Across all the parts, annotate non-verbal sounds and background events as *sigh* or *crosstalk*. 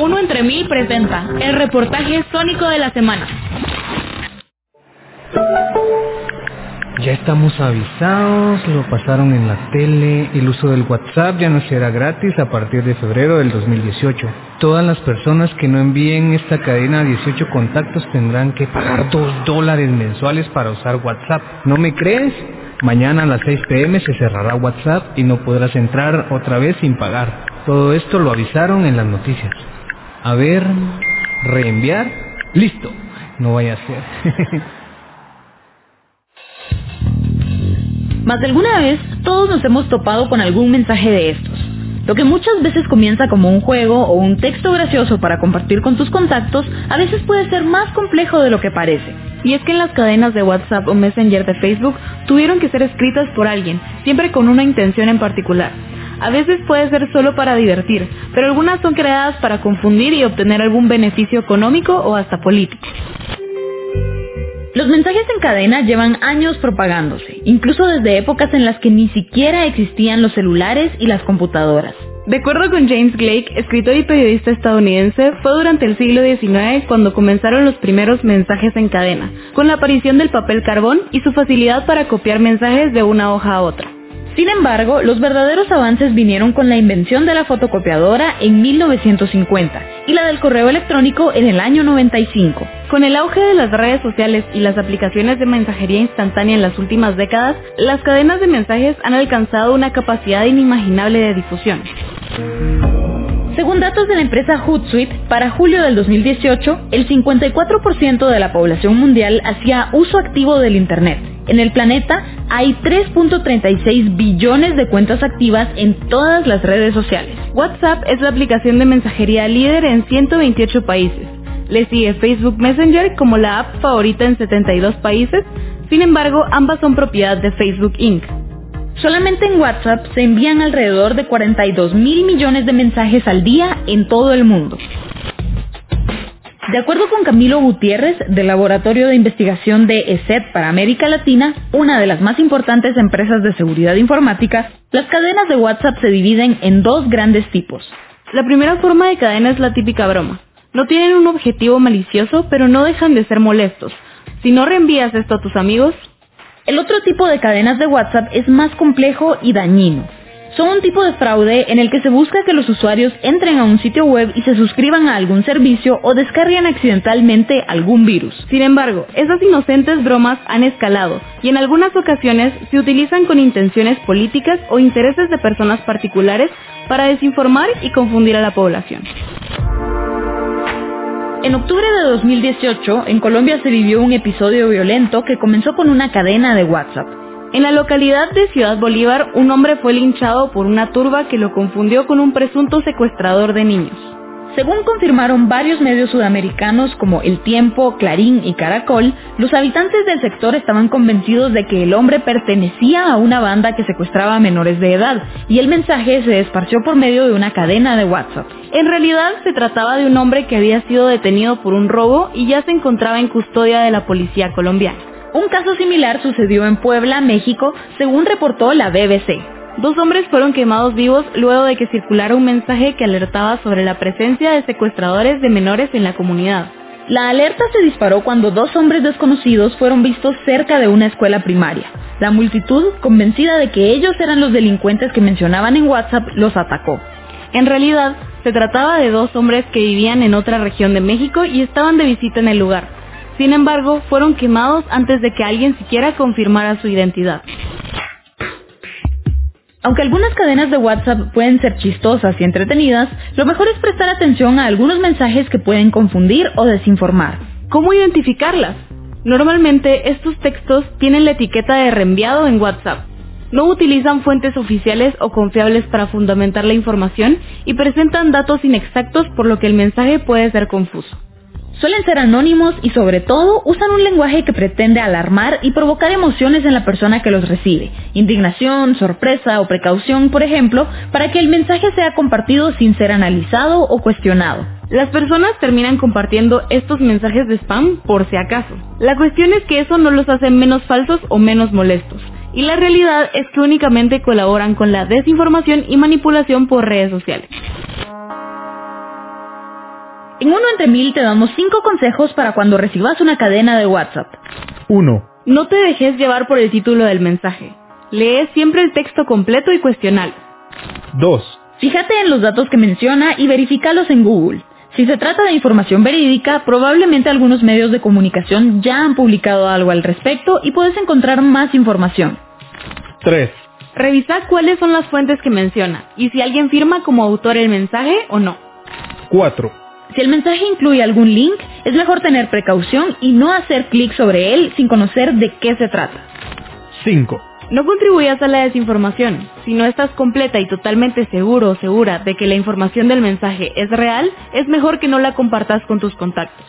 Uno entre mil presenta el reportaje sónico de la semana. Ya estamos avisados, lo pasaron en la tele, el uso del WhatsApp ya no será gratis a partir de febrero del 2018. Todas las personas que no envíen esta cadena a 18 contactos tendrán que pagar 2 dólares mensuales para usar WhatsApp. ¿No me crees? Mañana a las 6 pm se cerrará WhatsApp y no podrás entrar otra vez sin pagar. Todo esto lo avisaron en las noticias. A ver, reenviar, listo. No vaya a ser. *laughs* Más de alguna vez, todos nos hemos topado con algún mensaje de estos. Lo que muchas veces comienza como un juego o un texto gracioso para compartir con tus contactos, a veces puede ser más complejo de lo que parece. Y es que en las cadenas de WhatsApp o Messenger de Facebook tuvieron que ser escritas por alguien, siempre con una intención en particular. A veces puede ser solo para divertir, pero algunas son creadas para confundir y obtener algún beneficio económico o hasta político. Los mensajes en cadena llevan años propagándose, incluso desde épocas en las que ni siquiera existían los celulares y las computadoras. De acuerdo con James Blake, escritor y periodista estadounidense, fue durante el siglo XIX cuando comenzaron los primeros mensajes en cadena, con la aparición del papel carbón y su facilidad para copiar mensajes de una hoja a otra. Sin embargo, los verdaderos avances vinieron con la invención de la fotocopiadora en 1950 y la del correo electrónico en el año 95. Con el auge de las redes sociales y las aplicaciones de mensajería instantánea en las últimas décadas, las cadenas de mensajes han alcanzado una capacidad inimaginable de difusión. Según datos de la empresa Hootsuite, para julio del 2018, el 54% de la población mundial hacía uso activo del Internet. En el planeta hay 3.36 billones de cuentas activas en todas las redes sociales. WhatsApp es la aplicación de mensajería líder en 128 países. Le sigue Facebook Messenger como la app favorita en 72 países. Sin embargo, ambas son propiedad de Facebook Inc. Solamente en WhatsApp se envían alrededor de 42 mil millones de mensajes al día en todo el mundo. De acuerdo con Camilo Gutiérrez, del Laboratorio de Investigación de ESET para América Latina, una de las más importantes empresas de seguridad informática, las cadenas de WhatsApp se dividen en dos grandes tipos. La primera forma de cadena es la típica broma. No tienen un objetivo malicioso, pero no dejan de ser molestos. Si no reenvías esto a tus amigos, el otro tipo de cadenas de WhatsApp es más complejo y dañino. Son un tipo de fraude en el que se busca que los usuarios entren a un sitio web y se suscriban a algún servicio o descarguen accidentalmente algún virus. Sin embargo, esas inocentes bromas han escalado y en algunas ocasiones se utilizan con intenciones políticas o intereses de personas particulares para desinformar y confundir a la población. En octubre de 2018, en Colombia se vivió un episodio violento que comenzó con una cadena de WhatsApp. En la localidad de Ciudad Bolívar, un hombre fue linchado por una turba que lo confundió con un presunto secuestrador de niños. Según confirmaron varios medios sudamericanos como El Tiempo, Clarín y Caracol, los habitantes del sector estaban convencidos de que el hombre pertenecía a una banda que secuestraba a menores de edad y el mensaje se esparció por medio de una cadena de WhatsApp. En realidad se trataba de un hombre que había sido detenido por un robo y ya se encontraba en custodia de la policía colombiana. Un caso similar sucedió en Puebla, México, según reportó la BBC. Dos hombres fueron quemados vivos luego de que circulara un mensaje que alertaba sobre la presencia de secuestradores de menores en la comunidad. La alerta se disparó cuando dos hombres desconocidos fueron vistos cerca de una escuela primaria. La multitud, convencida de que ellos eran los delincuentes que mencionaban en WhatsApp, los atacó. En realidad, se trataba de dos hombres que vivían en otra región de México y estaban de visita en el lugar. Sin embargo, fueron quemados antes de que alguien siquiera confirmara su identidad. Aunque algunas cadenas de WhatsApp pueden ser chistosas y entretenidas, lo mejor es prestar atención a algunos mensajes que pueden confundir o desinformar. ¿Cómo identificarlas? Normalmente estos textos tienen la etiqueta de reenviado en WhatsApp. No utilizan fuentes oficiales o confiables para fundamentar la información y presentan datos inexactos por lo que el mensaje puede ser confuso. Suelen ser anónimos y sobre todo usan un lenguaje que pretende alarmar y provocar emociones en la persona que los recibe, indignación, sorpresa o precaución, por ejemplo, para que el mensaje sea compartido sin ser analizado o cuestionado. Las personas terminan compartiendo estos mensajes de spam por si acaso. La cuestión es que eso no los hace menos falsos o menos molestos. Y la realidad es que únicamente colaboran con la desinformación y manipulación por redes sociales. En uno entre mil te damos 5 consejos para cuando recibas una cadena de WhatsApp. 1. No te dejes llevar por el título del mensaje. Lee siempre el texto completo y cuestionalo. 2. Fíjate en los datos que menciona y verifícalos en Google. Si se trata de información verídica, probablemente algunos medios de comunicación ya han publicado algo al respecto y puedes encontrar más información. 3. Revisa cuáles son las fuentes que menciona y si alguien firma como autor el mensaje o no. 4. Si el mensaje incluye algún link, es mejor tener precaución y no hacer clic sobre él sin conocer de qué se trata. 5. No contribuyas a la desinformación. Si no estás completa y totalmente seguro o segura de que la información del mensaje es real, es mejor que no la compartas con tus contactos.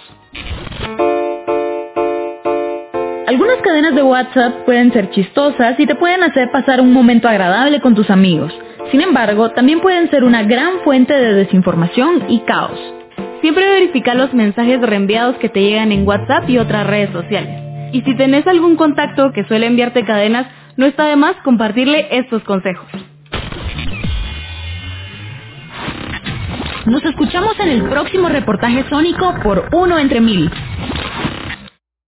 Algunas cadenas de WhatsApp pueden ser chistosas y te pueden hacer pasar un momento agradable con tus amigos. Sin embargo, también pueden ser una gran fuente de desinformación y caos. Siempre verifica los mensajes reenviados que te llegan en WhatsApp y otras redes sociales. Y si tenés algún contacto que suele enviarte cadenas, no está de más compartirle estos consejos. Nos escuchamos en el próximo reportaje sónico por Uno entre Mil.